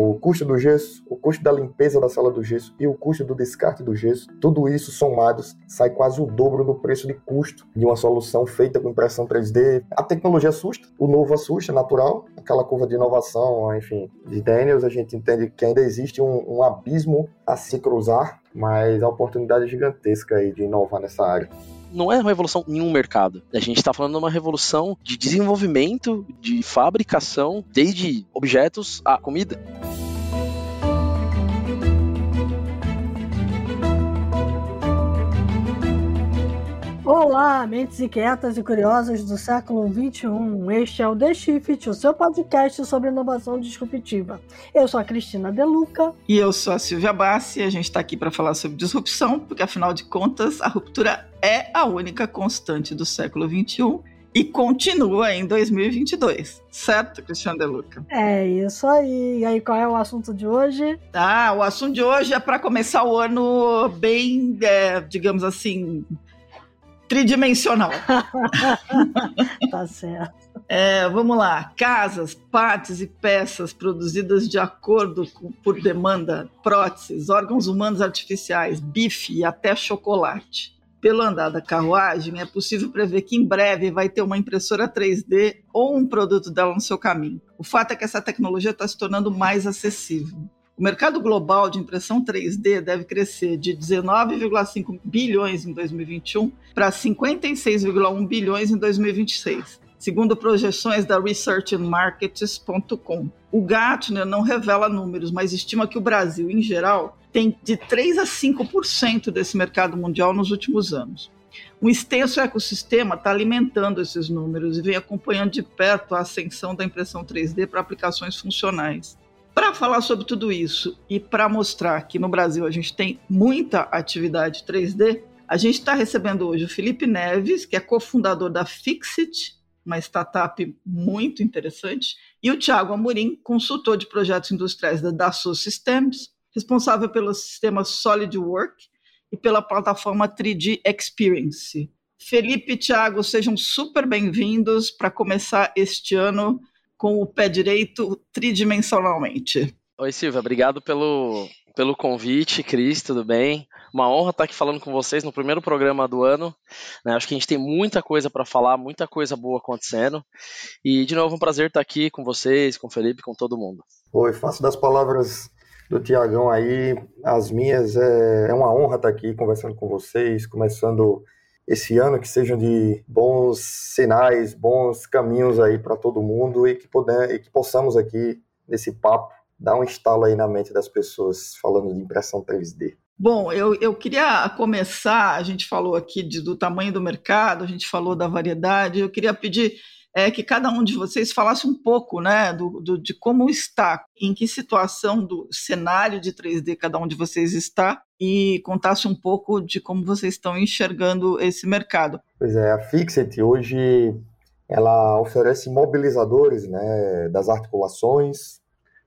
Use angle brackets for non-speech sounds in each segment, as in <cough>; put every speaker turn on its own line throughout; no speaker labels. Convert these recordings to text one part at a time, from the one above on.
o custo do gesso, o custo da limpeza da sala do gesso e o custo do descarte do gesso, tudo isso somados sai quase o dobro do preço de custo de uma solução feita com impressão 3D. A tecnologia assusta, o novo assusta, natural, aquela curva de inovação, enfim, de Daniels, a gente entende que ainda existe um, um abismo a se cruzar, mas a oportunidade é gigantesca aí de inovar nessa área
não é uma revolução em um mercado. A gente está falando de uma revolução de desenvolvimento, de fabricação, desde objetos a comida.
Olá, mentes inquietas e curiosas do século XXI. Este é o The Shift, o seu podcast sobre inovação disruptiva. Eu sou a Cristina Deluca.
E eu sou a Silvia Bassi. A gente está aqui para falar sobre disrupção, porque afinal de contas, a ruptura é a única constante do século XXI e continua em 2022, certo, Cristiano De Luca?
É isso aí. E aí, qual é o assunto de hoje?
Ah, o assunto de hoje é para começar o ano bem, é, digamos assim, tridimensional. <laughs>
tá certo.
É, vamos lá. Casas, partes e peças produzidas de acordo com, por demanda, próteses, órgãos humanos artificiais, bife e até chocolate. Pelo andar da carruagem, é possível prever que em breve vai ter uma impressora 3D ou um produto dela no seu caminho. O fato é que essa tecnologia está se tornando mais acessível. O mercado global de impressão 3D deve crescer de 19,5 bilhões em 2021 para 56,1 bilhões em 2026, segundo projeções da researchmarkets.com. O Gartner não revela números, mas estima que o Brasil, em geral, tem de 3 a 5% desse mercado mundial nos últimos anos. Um extenso ecossistema está alimentando esses números e vem acompanhando de perto a ascensão da impressão 3D para aplicações funcionais. Para falar sobre tudo isso e para mostrar que no Brasil a gente tem muita atividade 3D, a gente está recebendo hoje o Felipe Neves, que é cofundador da Fixit, uma startup muito interessante, e o Thiago Amorim, consultor de projetos industriais da Dassault Systems, responsável pelo sistema SolidWorks e pela plataforma 3D Experience. Felipe e Thiago, sejam super bem-vindos para começar este ano com o pé direito tridimensionalmente.
Oi, Silvia, obrigado pelo, pelo convite, Cris, tudo bem? Uma honra estar aqui falando com vocês no primeiro programa do ano. Né? Acho que a gente tem muita coisa para falar, muita coisa boa acontecendo. E, de novo, um prazer estar aqui com vocês, com o Felipe, com todo mundo.
Oi, faço das palavras do Tiagão aí, as minhas. É, é uma honra estar aqui conversando com vocês, começando esse ano que sejam de bons sinais, bons caminhos aí para todo mundo e que, e que possamos aqui, nesse papo, dar um estalo aí na mente das pessoas falando de impressão 3D.
Bom, eu, eu queria começar, a gente falou aqui de, do tamanho do mercado, a gente falou da variedade, eu queria pedir é que cada um de vocês falasse um pouco né, do, do, de como está, em que situação do cenário de 3D cada um de vocês está e contasse um pouco de como vocês estão enxergando esse mercado.
Pois é, a Fixit hoje ela oferece mobilizadores né, das articulações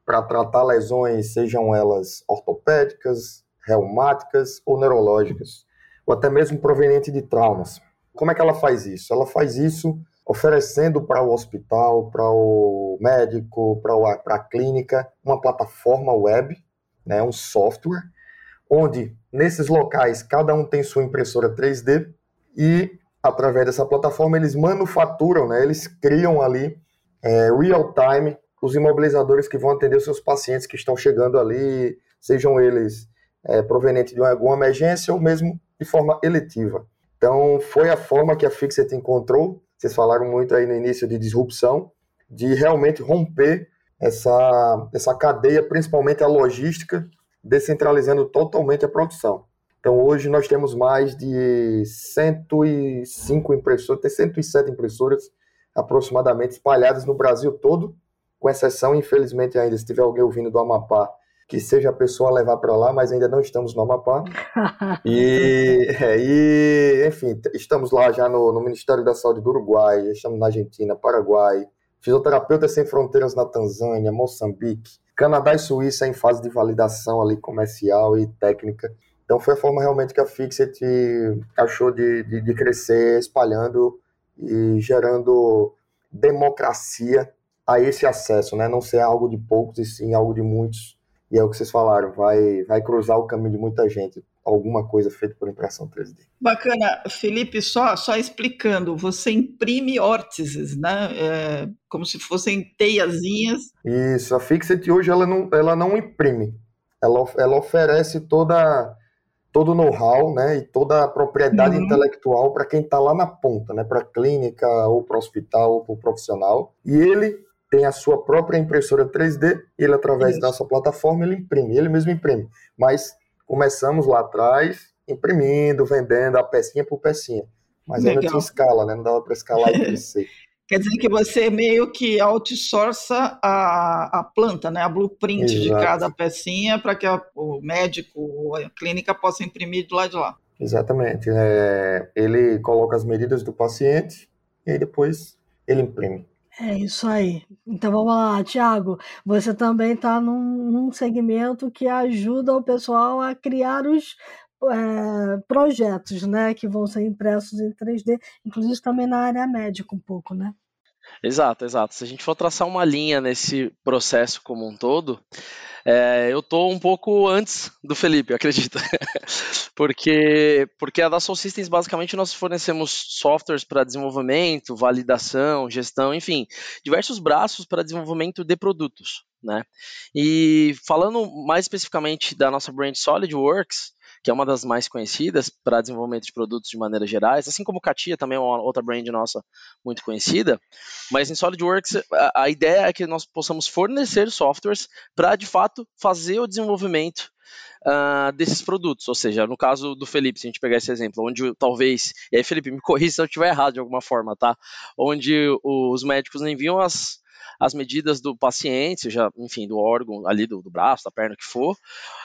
para tratar lesões, sejam elas ortopédicas, reumáticas ou neurológicas, ou até mesmo proveniente de traumas. Como é que ela faz isso? Ela faz isso oferecendo para o hospital, para o médico, para a clínica, uma plataforma web, né, um software, onde nesses locais cada um tem sua impressora 3D e através dessa plataforma eles manufaturam, né, eles criam ali é, real time os imobilizadores que vão atender os seus pacientes que estão chegando ali, sejam eles é, provenientes de alguma emergência ou mesmo de forma eletiva. Então, foi a forma que a Fixit encontrou vocês falaram muito aí no início de disrupção, de realmente romper essa, essa cadeia, principalmente a logística, descentralizando totalmente a produção. Então, hoje nós temos mais de 105 impressoras, tem 107 impressoras aproximadamente espalhadas no Brasil todo, com exceção, infelizmente, ainda, se tiver alguém ouvindo do Amapá, que seja a pessoa a levar para lá, mas ainda não estamos no Amapá. e, é, e, enfim, estamos lá já no, no, Ministério da Saúde do Uruguai, estamos na Argentina, Paraguai, fisioterapeutas sem fronteiras na Tanzânia, Moçambique, Canadá e Suíça em fase de validação ali comercial e técnica. Então foi a forma realmente que a Fixit achou de, de, de crescer, espalhando e gerando democracia a esse acesso, né? Não ser algo de poucos e sim algo de muitos. E é o que vocês falaram, vai, vai cruzar o caminho de muita gente, alguma coisa feita por impressão 3D.
Bacana. Felipe, só, só explicando, você imprime órtices, né? É, como se fossem teiazinhas.
Isso, a Fixit hoje ela não, ela não imprime, ela, ela oferece toda todo o know-how né, e toda a propriedade uhum. intelectual para quem está lá na ponta, né, para a clínica, ou para o hospital, ou para o profissional. E ele tem a sua própria impressora 3D, ele, através Isso. da nossa plataforma, ele imprime, ele mesmo imprime. Mas começamos lá atrás, imprimindo, vendendo a pecinha por pecinha. Mas Legal. ainda tinha escala, né? Não dava para escalar e crescer. <laughs>
Quer dizer que você meio que outsourça a, a planta, né? a blueprint Exato. de cada pecinha para que a, o médico ou a clínica possa imprimir do lado de lá.
Exatamente. É, ele coloca as medidas do paciente e aí depois ele imprime.
É isso aí. Então vamos lá, Tiago. Você também está num, num, segmento que ajuda o pessoal a criar os é, projetos, né, que vão ser impressos em 3D, inclusive também na área médica um pouco, né?
Exato, exato. Se a gente for traçar uma linha nesse processo como um todo, é, eu tô um pouco antes do Felipe, <laughs> acredito. porque, porque a da Soul Systems, basicamente, nós fornecemos softwares para desenvolvimento, validação, gestão, enfim, diversos braços para desenvolvimento de produtos. Né? E falando mais especificamente da nossa brand SolidWorks, que é uma das mais conhecidas para desenvolvimento de produtos de maneira gerais, assim como Katia também é uma outra brand nossa muito conhecida, mas em SolidWorks a, a ideia é que nós possamos fornecer softwares para de fato fazer o desenvolvimento Uh, desses produtos. Ou seja, no caso do Felipe, se a gente pegar esse exemplo, onde talvez, e aí Felipe, me corrija se eu estiver errado de alguma forma, tá? Onde os médicos enviam as, as medidas do paciente, seja, enfim, do órgão ali, do, do braço, da perna, que for,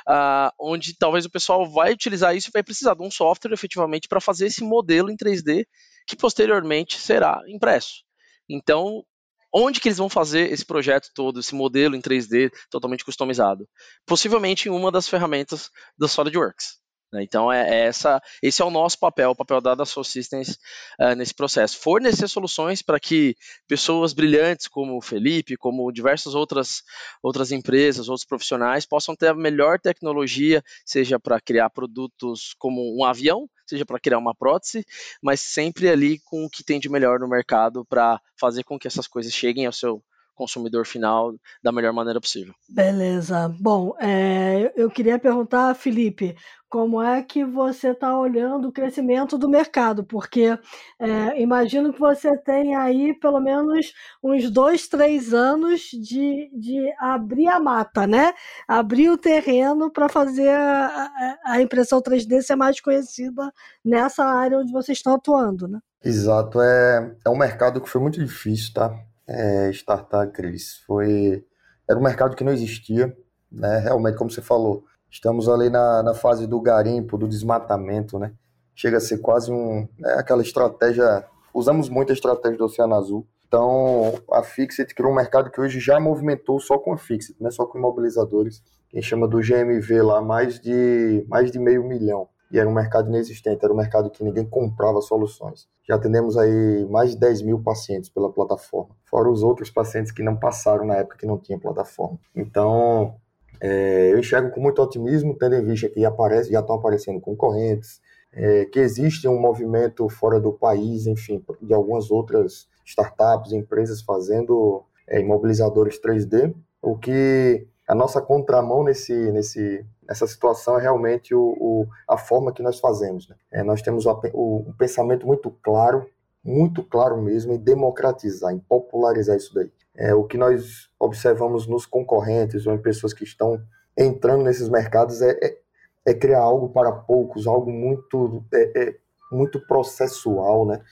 uh, onde talvez o pessoal vai utilizar isso e vai precisar de um software efetivamente para fazer esse modelo em 3D que posteriormente será impresso. Então, onde que eles vão fazer esse projeto todo, esse modelo em 3D totalmente customizado? Possivelmente em uma das ferramentas da SolidWorks. Né? Então, é, é, essa, esse é o nosso papel, o papel da Soul Systems uh, nesse processo. Fornecer soluções para que pessoas brilhantes como o Felipe, como diversas outras, outras empresas, outros profissionais, possam ter a melhor tecnologia, seja para criar produtos como um avião, seja para criar uma prótese, mas sempre ali com o que tem de melhor no mercado para fazer com que essas coisas cheguem ao seu consumidor final da melhor maneira possível.
Beleza. Bom, é, eu queria perguntar, Felipe, como é que você está olhando o crescimento do mercado? Porque é, imagino que você tem aí pelo menos uns dois, três anos de, de abrir a mata, né? Abrir o terreno para fazer a, a, impressão 3D ser mais conhecida nessa área onde vocês estão atuando, né?
Exato, é, é um mercado que foi muito difícil, tá? é, startar, Cris, foi era um mercado que não existia, né? Realmente, como você falou, estamos ali na, na fase do garimpo, do desmatamento, né? Chega a ser quase um né, aquela estratégia. Usamos muito a estratégia do Oceano Azul. Então, a Fixit criou um mercado que hoje já movimentou só com a Fixit, né? Só com imobilizadores. Quem chama do GMV lá, mais de mais de meio milhão e era um mercado inexistente, era um mercado que ninguém comprava soluções. Já atendemos aí mais de 10 mil pacientes pela plataforma, fora os outros pacientes que não passaram na época que não tinha plataforma. Então, é, eu enxergo com muito otimismo, tendo em vista que aparece, já estão aparecendo concorrentes, é, que existe um movimento fora do país, enfim, de algumas outras startups, empresas fazendo é, imobilizadores 3D, o que a nossa contramão nesse, nesse, nessa situação é realmente o, o a forma que nós fazemos. Né? É, nós temos o, o, um pensamento muito claro, muito claro mesmo, em democratizar, em popularizar isso daí. É, o que nós observamos nos concorrentes ou em pessoas que estão entrando nesses mercados é, é, é criar algo para poucos, algo muito, é, é, muito processual, né?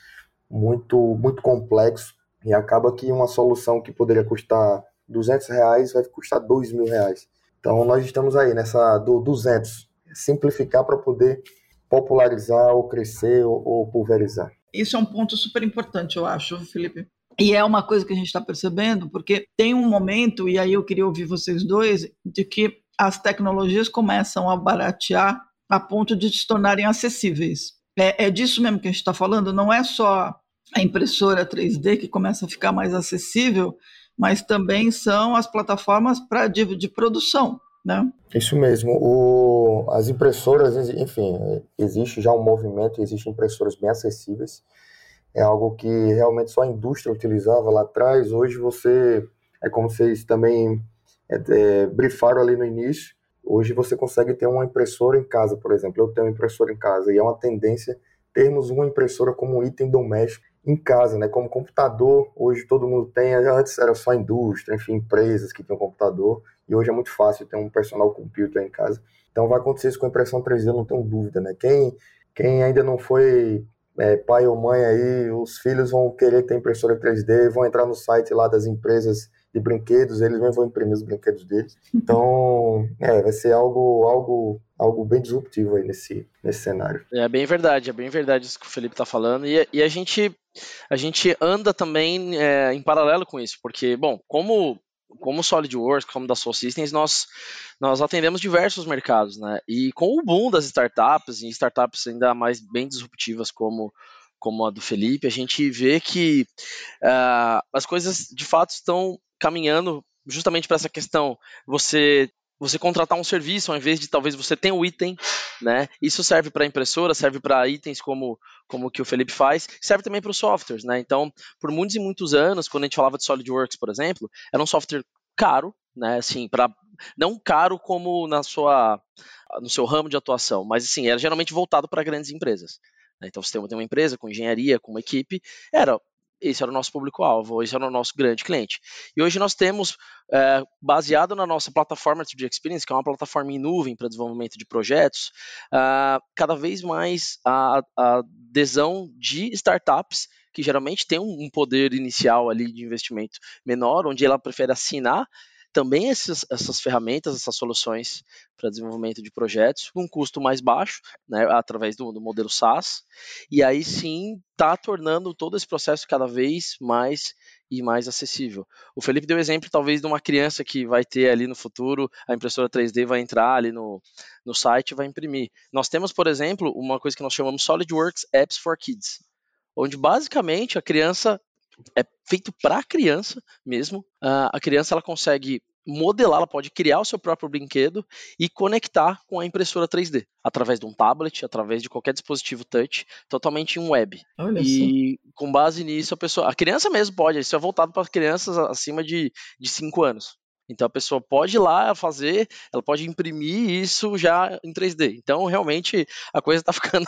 muito, muito complexo, e acaba que uma solução que poderia custar 200 reais vai custar 2 mil reais. Então nós estamos aí nessa do 200, simplificar para poder popularizar ou crescer ou, ou pulverizar.
Isso é um ponto super importante, eu acho, Felipe. E é uma coisa que a gente está percebendo, porque tem um momento, e aí eu queria ouvir vocês dois, de que as tecnologias começam a baratear a ponto de se tornarem acessíveis. É, é disso mesmo que a gente está falando, não é só a impressora 3D que começa a ficar mais acessível, mas também são as plataformas pra, de, de produção. Né?
Isso mesmo. O, as impressoras, enfim, existe já um movimento, existem impressoras bem acessíveis. É algo que realmente só a indústria utilizava lá atrás. Hoje você, é como vocês também é, é, brifaram ali no início, hoje você consegue ter uma impressora em casa, por exemplo. Eu tenho uma impressora em casa e é uma tendência termos uma impressora como item doméstico em casa, né? Como computador, hoje todo mundo tem, antes era só indústria, enfim, empresas que tinham computador, e hoje é muito fácil ter um personal computer em casa. Então vai acontecer isso com a impressão 3D, não tenho dúvida, né? Quem, quem ainda não foi é, pai ou mãe aí, os filhos vão querer ter impressora 3D, vão entrar no site lá das empresas de brinquedos, eles mesmo vão imprimir os brinquedos deles. <laughs> Então, é, vai ser algo, algo, algo bem disruptivo aí nesse, nesse cenário.
É bem verdade, é bem verdade isso que o Felipe está falando. E, e, a gente a gente anda também é, em paralelo com isso, porque, bom, como como SolidWorks, como da Soul Systems, nós, nós atendemos diversos mercados, né? E com o boom das startups, e startups ainda mais bem disruptivas como, como a do Felipe, a gente vê que uh, as coisas de fato estão caminhando justamente para essa questão. Você você contratar um serviço ao invés de talvez você o um item, né? Isso serve para impressora, serve para itens como como que o Felipe faz, serve também para os softwares, né? Então, por muitos e muitos anos, quando a gente falava de SolidWorks, por exemplo, era um software caro, né? Assim, para não caro como na sua no seu ramo de atuação, mas assim, era geralmente voltado para grandes empresas. Né? Então, você tem uma empresa com engenharia, com uma equipe, era esse era o nosso público-alvo, esse era o nosso grande cliente. E hoje nós temos, é, baseado na nossa plataforma de Experience, que é uma plataforma em nuvem para desenvolvimento de projetos, uh, cada vez mais a, a, adesão de startups que geralmente tem um poder inicial ali de investimento menor, onde ela prefere assinar também essas ferramentas, essas soluções para desenvolvimento de projetos, com um custo mais baixo, né, através do, do modelo SaaS, e aí sim está tornando todo esse processo cada vez mais e mais acessível. O Felipe deu exemplo, talvez, de uma criança que vai ter ali no futuro, a impressora 3D vai entrar ali no, no site e vai imprimir. Nós temos, por exemplo, uma coisa que nós chamamos SolidWorks Apps for Kids, onde basicamente a criança é feito para a criança mesmo. Uh, a criança ela consegue modelar, ela pode criar o seu próprio brinquedo e conectar com a impressora 3D através de um tablet, através de qualquer dispositivo touch, totalmente em web. Olha e assim. com base nisso a pessoa, a criança mesmo pode, isso é voltado para crianças acima de 5 anos. Então a pessoa pode ir lá fazer, ela pode imprimir isso já em 3D. Então realmente a coisa está <laughs> ficando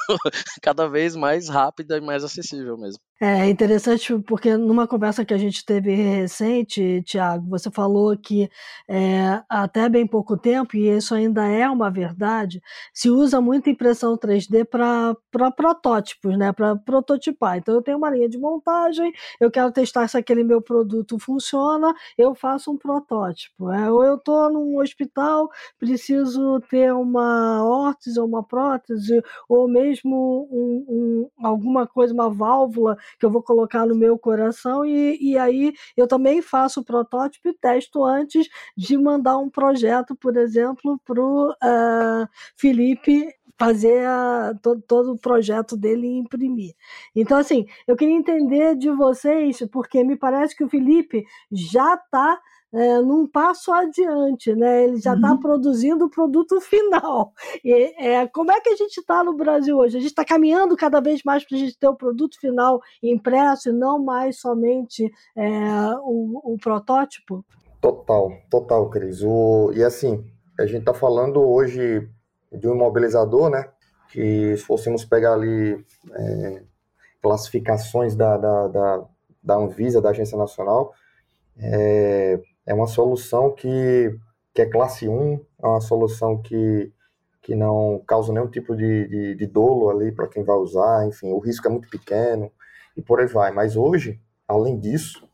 cada vez mais rápida e mais acessível mesmo.
É interessante porque numa conversa que a gente teve recente, Tiago, você falou que é, até bem pouco tempo, e isso ainda é uma verdade, se usa muito impressão 3D para protótipos, né, para prototipar. Então eu tenho uma linha de montagem, eu quero testar se aquele meu produto funciona, eu faço um protótipo. É, ou eu estou num hospital, preciso ter uma órtese ou uma prótese, ou mesmo um, um, alguma coisa, uma válvula que eu vou colocar no meu coração, e, e aí eu também faço o protótipo e testo antes de mandar um projeto, por exemplo, para o uh, eh, Felipe fazer a, todo, todo o projeto dele e imprimir. Então, assim, eu queria entender de vocês, porque me parece que o Felipe já está é, num passo adiante, né? Ele já está uhum. produzindo o produto <laughs> final. E, é, como é que a gente está no Brasil hoje? A gente está caminhando cada vez mais para a gente ter o produto final impresso e não mais somente é, o, o, protótipo?
Total, total, Cris. O, e assim, a gente está falando hoje de um imobilizador, né? Que se fôssemos pegar ali é, classificações da, da, da, da Anvisa, da Agência Nacional, é, é uma solução que, que é classe 1, é uma solução que, que não causa nenhum tipo de, de, de dolo ali para quem vai usar, enfim, o risco é muito pequeno e por aí vai. Mas hoje, além disso,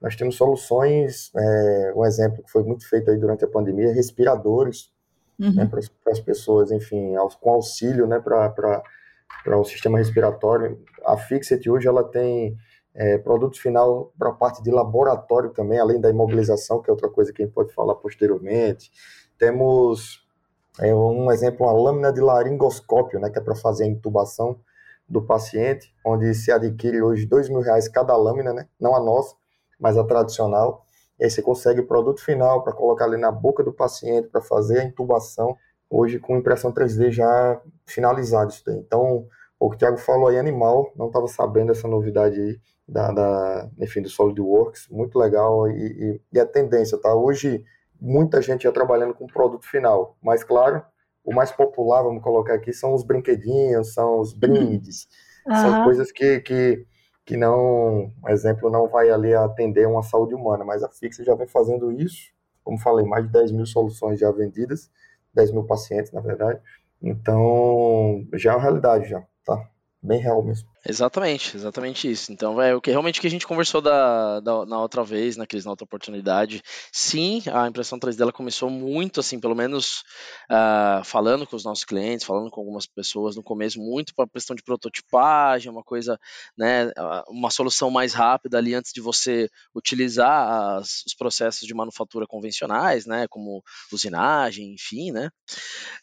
nós temos soluções, é, um exemplo que foi muito feito aí durante a pandemia, respiradores uhum. né, para as pessoas, enfim, com auxílio né, para o sistema respiratório. A Fixit hoje ela tem é, produto final para a parte de laboratório também, além da imobilização, que é outra coisa que a gente pode falar posteriormente. Temos é, um exemplo, uma lâmina de laringoscópio, né, que é para fazer a intubação do paciente, onde se adquire hoje dois mil reais cada lâmina, né, não a nossa, mas a tradicional, e aí você consegue o produto final para colocar ali na boca do paciente para fazer a intubação, hoje com impressão 3D já finalizado isso daí. Então, o que o Thiago falou aí, animal, não estava sabendo essa novidade aí, da, da, enfim, do SolidWorks, muito legal e, e, e, a tendência, tá? Hoje, muita gente já trabalhando com produto final, mas claro, o mais popular, vamos colocar aqui, são os brinquedinhos, são os brindes, uhum. são coisas que, que, que não, um exemplo, não vai ali atender uma saúde humana, mas a Fixa já vem fazendo isso, como falei, mais de 10 mil soluções já vendidas, 10 mil pacientes, na verdade, então já é uma realidade já, tá? Bem real mesmo.
Exatamente, exatamente isso. Então, é o que realmente que a gente conversou da, da, na outra vez, na crise, na outra oportunidade. Sim, a impressão 3D ela começou muito, assim, pelo menos uh, falando com os nossos clientes, falando com algumas pessoas no começo, muito para a questão de prototipagem, uma coisa, né, uma solução mais rápida ali antes de você utilizar as, os processos de manufatura convencionais, né, como usinagem, enfim, né.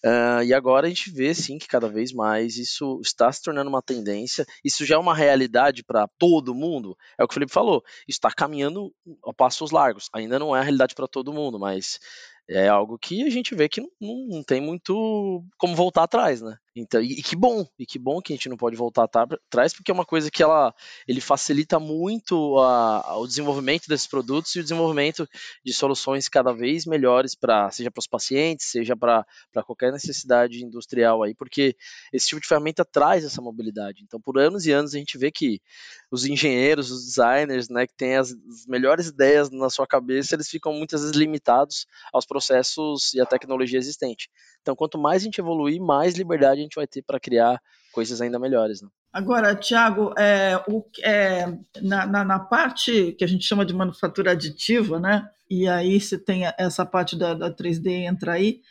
Uh, e agora a gente vê, sim, que cada vez mais isso está se tornando uma tendência isso já é uma realidade para todo mundo? É o que o Felipe falou, está caminhando a passos largos. Ainda não é a realidade para todo mundo, mas é algo que a gente vê que não, não, tem muito como voltar atrás, né? Então, e, e, que bom, e que bom que a gente não pode voltar atrás, porque é uma coisa que ela, ele facilita muito a, o desenvolvimento desses produtos e o desenvolvimento de soluções cada vez melhores seja para os pacientes, seja para qualquer necessidade industrial aí, porque esse tipo de ferramenta traz essa mobilidade. Então, por anos e anos a gente vê que os engenheiros, os designers, né, que têm as, as melhores ideias na sua cabeça, eles ficam muitas vezes limitados aos processos e à tecnologia existente. Então, quanto mais a gente evoluir, mais liberdade a gente vai ter para criar coisas ainda melhores. Né?
Agora, Tiago, é, é, na, na, na, parte que a gente chama de manufatura aditiva, né? E aí você tem essa parte da, da 3D entra aí.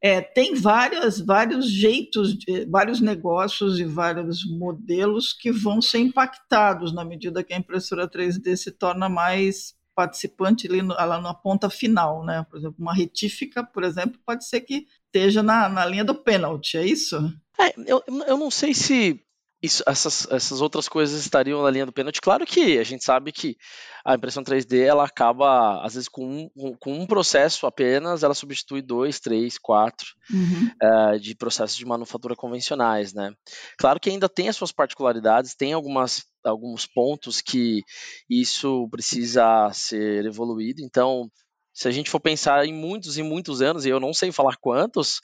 É, tem várias, vários jeitos, de, vários negócios e vários modelos que vão ser impactados na medida que a impressora 3D se torna mais participante ali no, lá na ponta final, né? Por exemplo, uma retífica, por exemplo, pode ser que esteja na, na linha do pênalti, é isso?
É, eu, eu não sei se isso, essas, essas outras coisas estariam na linha do pênalti. Claro que a gente sabe que a impressão 3D ela acaba, às vezes, com um, com um processo apenas, ela substitui dois, três, quatro uhum. uh, de processos de manufatura convencionais, né? Claro que ainda tem as suas particularidades, tem algumas, alguns pontos que isso precisa ser evoluído. Então, se a gente for pensar em muitos e muitos anos, e eu não sei falar quantos,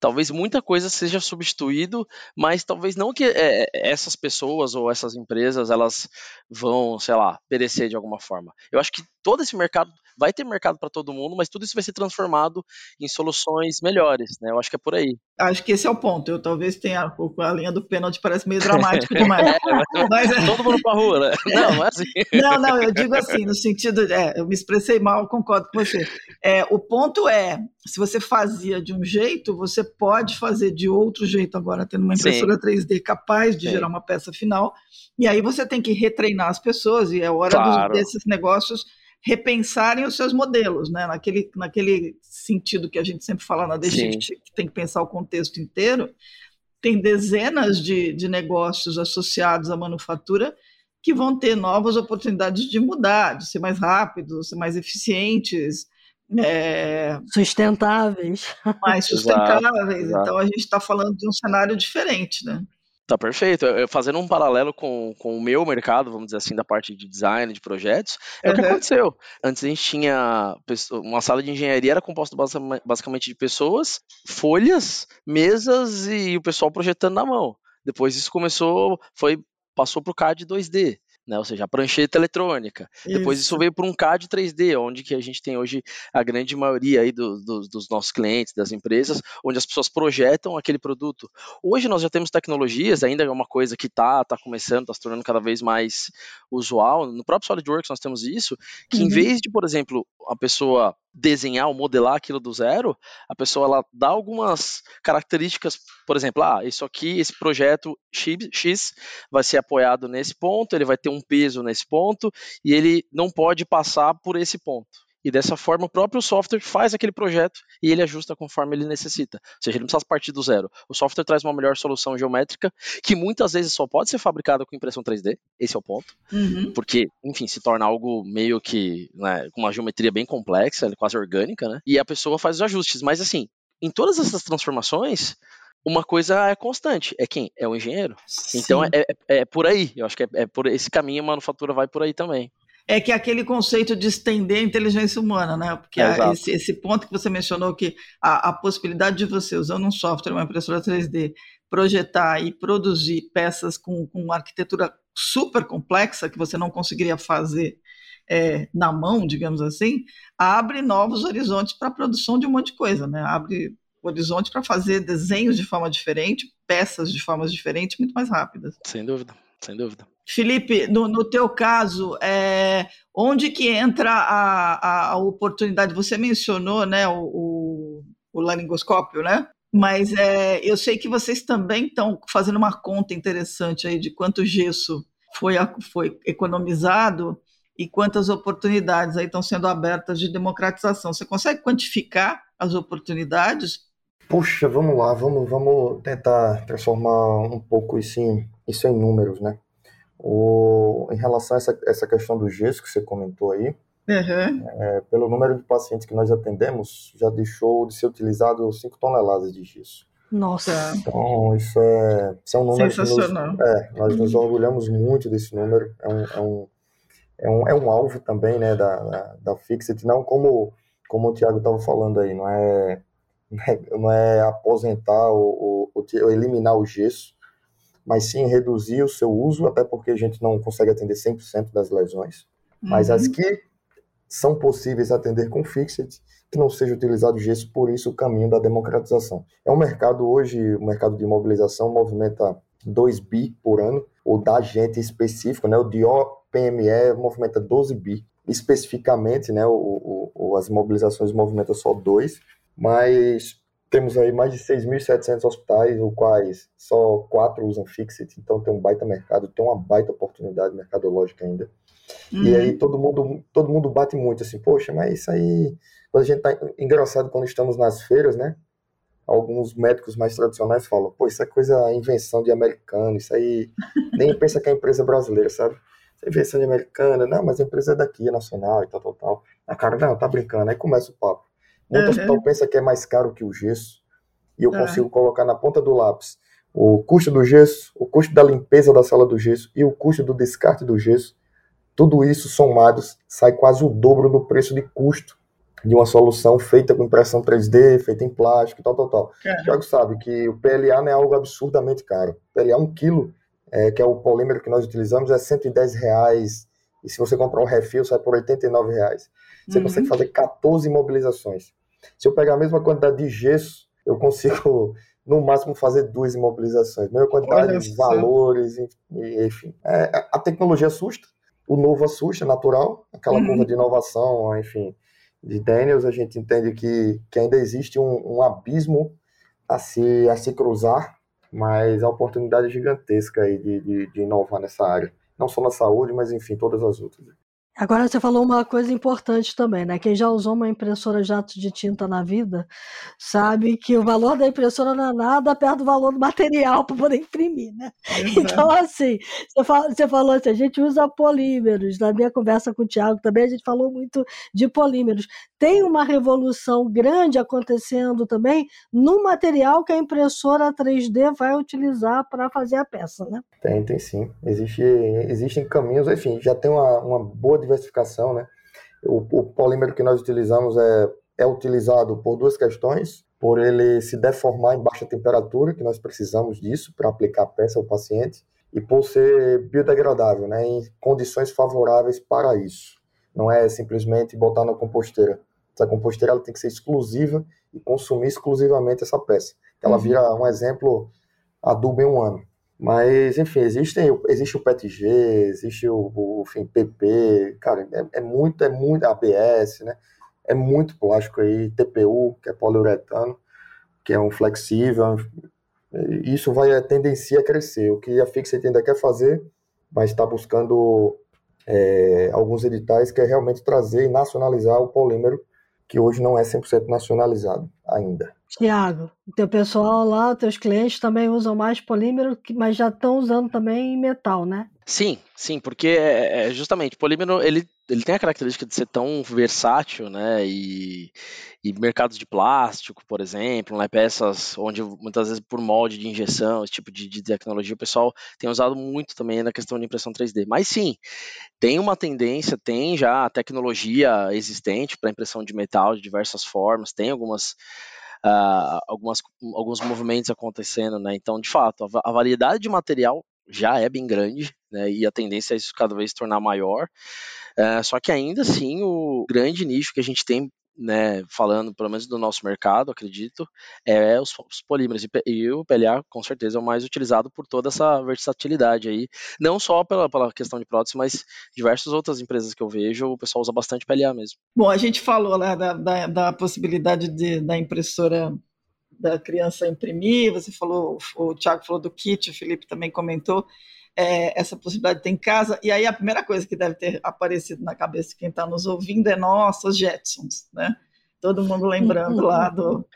talvez muita coisa seja substituído, mas talvez não que é, essas pessoas ou essas empresas elas vão, sei lá, perecer de alguma forma. Eu acho que todo esse mercado vai ter mercado para todo mundo, mas tudo isso vai ser transformado em soluções melhores, né? Eu acho que é por aí.
Acho que esse é o ponto. Eu talvez tenha a linha do pênalti parece meio <laughs> dramático demais. é,
mas, é todo mundo para rua, né? <laughs> Não, não é assim.
Não, não, eu digo assim, no sentido, é, eu me expressei mal, concordo com você. É, o ponto é, se você fazia de um jeito, você pode fazer de outro jeito agora, tendo uma impressora Sim. 3D capaz de Sim. gerar uma peça final, e aí você tem que retreinar as pessoas, e é hora claro. dos, desses negócios repensarem os seus modelos, né? naquele, naquele sentido que a gente sempre fala na DGIFT, que tem que pensar o contexto inteiro, tem dezenas de, de negócios associados à manufatura que vão ter novas oportunidades de mudar, de ser mais rápidos, ser mais eficientes,
é... sustentáveis.
Mais <laughs> sustentáveis. Exato, Então a gente está falando de um cenário diferente, né?
Tá perfeito. Eu, fazendo um paralelo com, com o meu mercado, vamos dizer assim, da parte de design, de projetos, é uhum. o que aconteceu. Antes a gente tinha uma sala de engenharia era composta basicamente de pessoas, folhas, mesas e o pessoal projetando na mão. Depois isso começou, foi passou para o CAD 2D né? Ou seja, a prancheta eletrônica. Isso. Depois isso veio para um CAD 3D, onde que a gente tem hoje a grande maioria aí do, do, dos nossos clientes, das empresas, onde as pessoas projetam aquele produto. Hoje nós já temos tecnologias, ainda é uma coisa que está tá começando, está se tornando cada vez mais usual. No próprio SolidWorks nós temos isso, que uhum. em vez de, por exemplo, a pessoa desenhar ou modelar aquilo do zero, a pessoa ela dá algumas características, por exemplo, ah, isso aqui, esse projeto X vai ser apoiado nesse ponto, ele vai ter um peso nesse ponto e ele não pode passar por esse ponto. E dessa forma, o próprio software faz aquele projeto e ele ajusta conforme ele necessita. Ou seja, ele não precisa partir do zero. O software traz uma melhor solução geométrica que muitas vezes só pode ser fabricada com impressão 3D. Esse é o ponto. Uhum. Porque, enfim, se torna algo meio que né, com uma geometria bem complexa, quase orgânica, né? E a pessoa faz os ajustes. Mas, assim, em todas essas transformações, uma coisa é constante, é quem? É o engenheiro. Sim. Então é, é, é, por aí, eu acho que é, é, por esse caminho a manufatura vai por aí também.
É que é aquele conceito de estender a inteligência humana, né? Porque é, esse, esse, ponto que você mencionou, que a, a, possibilidade de você, usando um software, uma impressora 3D, projetar e produzir peças com, com uma arquitetura super complexa que você não conseguiria fazer é, na mão, digamos assim, abre novos horizontes para a produção de um monte de coisa, né? Abre horizonte para fazer desenhos de forma diferente, peças de formas diferentes, muito mais rápidas.
Sem dúvida, sem dúvida.
Felipe, no, no teu caso, é, onde que entra a, a, oportunidade? Você mencionou né, o, o, o laringoscópio, né? Mas é, eu sei que vocês também estão fazendo uma conta interessante aí de quanto gesso foi, foi economizado e quantas oportunidades aí estão sendo abertas de democratização. Você consegue quantificar as oportunidades
Puxa, vamos lá, vamos, vamos tentar transformar um pouco isso em, isso em números, né? O, em relação a essa, essa questão do gesso que você comentou aí, uhum. é, pelo número de pacientes que nós atendemos, já deixou de ser utilizado 5 toneladas de gesso.
Nossa!
Então, isso é, isso é um número
Sensacional.
Nos, é, nós nos orgulhamos muito desse número. É um, é um, é um, é um alvo também né, da, da, da Fixit, não como, como o Thiago estava falando aí, <laughs> não é não é aposentar ou, ou, ou, eliminar o gesso, mas sim reduzir o seu uso, até porque a gente não consegue atender 100% das lesões. Uhum. Mas as uhum. que são possíveis atender com fixed, que não seja utilizado gesso, por isso o caminho da democratização. É um mercado hoje, o mercado de imobilização movimenta 2 bi por ano, o da gente específico, né, o Dior PME movimenta 12 bi. Especificamente, né, o, o, as mobilizações movimentam só 2, mas temos aí mais de 6.700 hospitais, os quais só quatro usam Fixit, então tem um baita mercado, tem uma baita oportunidade mercadológica ainda. Uhum. E aí todo mundo, todo mundo bate muito assim, poxa, mas isso aí, quando a gente tá engraçado quando estamos nas feiras, né? Alguns médicos mais tradicionais falam, pô, isso é coisa invenção de americano, isso aí <laughs> nem pensa que é empresa brasileira, sabe? Isso é invenção de americana, não, mas a empresa é daqui, é nacional e tal, tal, tal. A cara, não, tá brincando, aí começa o papo. Muito uhum. hospital pensa que é mais caro que o gesso, e eu uhum. consigo colocar na ponta do lápis o custo do gesso, o custo da limpeza da sala do gesso e o custo do descarte do gesso. Tudo isso somados sai quase o dobro do preço de custo de uma solução feita com impressão 3D, feita em plástico, tal, tal, tal. O Thiago sabe que o PLA não é algo absurdamente caro. O PLA, um quilo, é, que é o polímero que nós utilizamos, é 110 reais. E se você comprar um refil, sai por 89 reais. Você uhum. consegue fazer 14 imobilizações. Se eu pegar a mesma quantidade de gesso, eu consigo, no máximo, fazer duas imobilizações. Mesma quantidade de valores, enfim. É, a tecnologia assusta, o novo assusta, é natural. Aquela uhum. curva de inovação, enfim, de Daniels, a gente entende que, que ainda existe um, um abismo a se, a se cruzar, mas a oportunidade é gigantesca aí de, de, de inovar nessa área. Não só na saúde, mas enfim, todas as outras.
Agora você falou uma coisa importante também, né? Quem já usou uma impressora jato de tinta na vida sabe que o valor da impressora não é nada perto do valor do material para poder imprimir, né? Então, assim, você, fala, você falou assim, a gente usa polímeros. Na minha conversa com o Tiago também a gente falou muito de polímeros. Tem uma revolução grande acontecendo também no material que a impressora 3D vai utilizar para fazer a peça, né?
Tem, tem sim. Existe, existem caminhos, enfim, já tem uma, uma boa diversificação, né? O, o polímero que nós utilizamos é, é utilizado por duas questões, por ele se deformar em baixa temperatura, que nós precisamos disso para aplicar a peça ao paciente, e por ser biodegradável, né, em condições favoráveis para isso. Não é simplesmente botar na composteira. Essa composteira ela tem que ser exclusiva e consumir exclusivamente essa peça. Ela uhum. vira um exemplo adubo em um ano. Mas, enfim, existem, existe o PETG, existe o, o enfim, PP, cara, é, é, muito, é muito, ABS, né? É muito plástico aí, TPU, que é poliuretano, que é um flexível, isso vai a tendencia a crescer. O que a Fixit ainda quer fazer, vai estar buscando é, alguns editais que é realmente trazer e nacionalizar o polímero, que hoje não é 100% nacionalizado ainda.
Tiago, teu pessoal lá, teus clientes também usam mais polímero, mas já estão usando também metal, né?
Sim, sim, porque é, é, justamente polímero ele, ele tem a característica de ser tão versátil, né? E, e mercados de plástico, por exemplo, né, peças onde muitas vezes por molde de injeção, esse tipo de, de tecnologia, o pessoal tem usado muito também na questão de impressão 3D. Mas sim, tem uma tendência, tem já tecnologia existente para impressão de metal de diversas formas, tem algumas uh, algumas, alguns movimentos acontecendo, né? Então, de fato, a, a, variedade de material já é bem grande, né? E a tendência é isso cada vez se tornar maior. Uh, só que ainda assim, o grande nicho que a gente tem né, falando pelo menos do nosso mercado, acredito, é os, os polímeros. E, e, o PLA, com certeza, é o mais utilizado por toda essa versatilidade aí. Não só pela, pela questão de prótese, mas diversas outras empresas que eu vejo, o pessoal usa bastante PLA mesmo.
Bom, a gente falou da, da, da possibilidade de, da impressora da criança imprimir, você falou, o Thiago falou do kit, o Felipe também comentou é, essa possibilidade de ter em casa. E aí a primeira coisa que deve ter aparecido na cabeça de quem está nos ouvindo é nossa, Jetsons, né? Todo mundo lembrando lá do,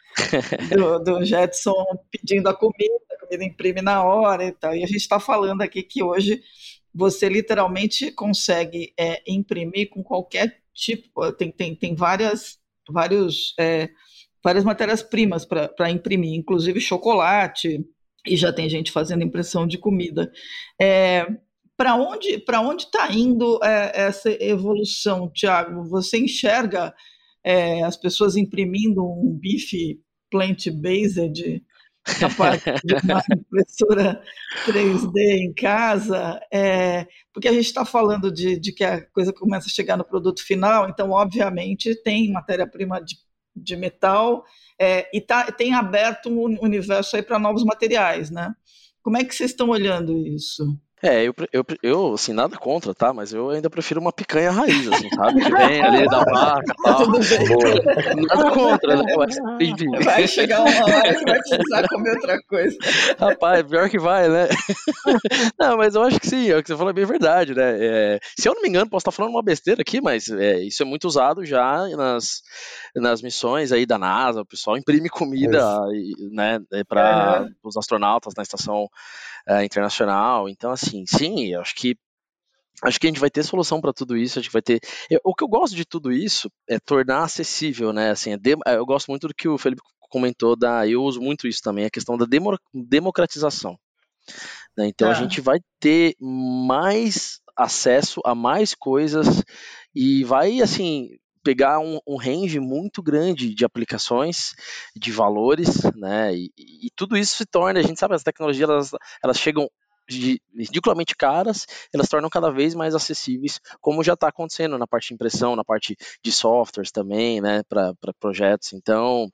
do, do, Jetson pedindo a comida, a comida imprime na hora e tal. E a gente está falando aqui que hoje você literalmente consegue é, imprimir com qualquer tipo, tem, tem, tem várias, vários, é, várias matérias-primas para imprimir, inclusive chocolate, e já tem gente fazendo impressão de comida. É, para onde para onde está indo é, essa evolução, Tiago? Você enxerga é, as pessoas imprimindo um bife plant-based capaz <laughs> de uma impressora 3D em casa, é, porque a gente está falando de, de, que a coisa começa a chegar no produto final, então, obviamente, tem matéria-prima de, de metal é, e tá, tem aberto um universo aí para novos materiais, né? Como é que vocês estão olhando isso?
É, eu, eu, eu, assim, nada contra, tá? Mas eu ainda prefiro uma picanha raiz, assim, sabe? Que vem ali da vaca e tal. Nada contra, né? Mas,
enfim. Vai chegar uma hora que vai precisar comer outra coisa.
Rapaz, pior que vai, né? Não, mas eu acho que sim, é o que você falou é bem verdade, né? É, se eu não me engano, posso estar falando uma besteira aqui, mas é, isso é muito usado já nas, nas missões aí da NASA, o pessoal imprime comida, né, para os astronautas na estação uh, internacional. Então, assim, sim, eu acho que acho que a gente vai ter solução para tudo isso, a gente vai ter. o que eu gosto de tudo isso é tornar acessível, né? Assim, é de... eu gosto muito do que o Felipe comentou da, eu uso muito isso também, a questão da demo... democratização. Né? Então a tá. gente vai ter mais acesso a mais coisas e vai assim pegar um, um, range muito grande de aplicações, de valores, né? E, e, tudo isso se torna, a gente sabe, as tecnologias elas, elas chegam ridiculamente caras, elas tornam cada vez mais acessíveis, como já está acontecendo na parte de impressão, na parte de softwares também, né, para projetos. Então,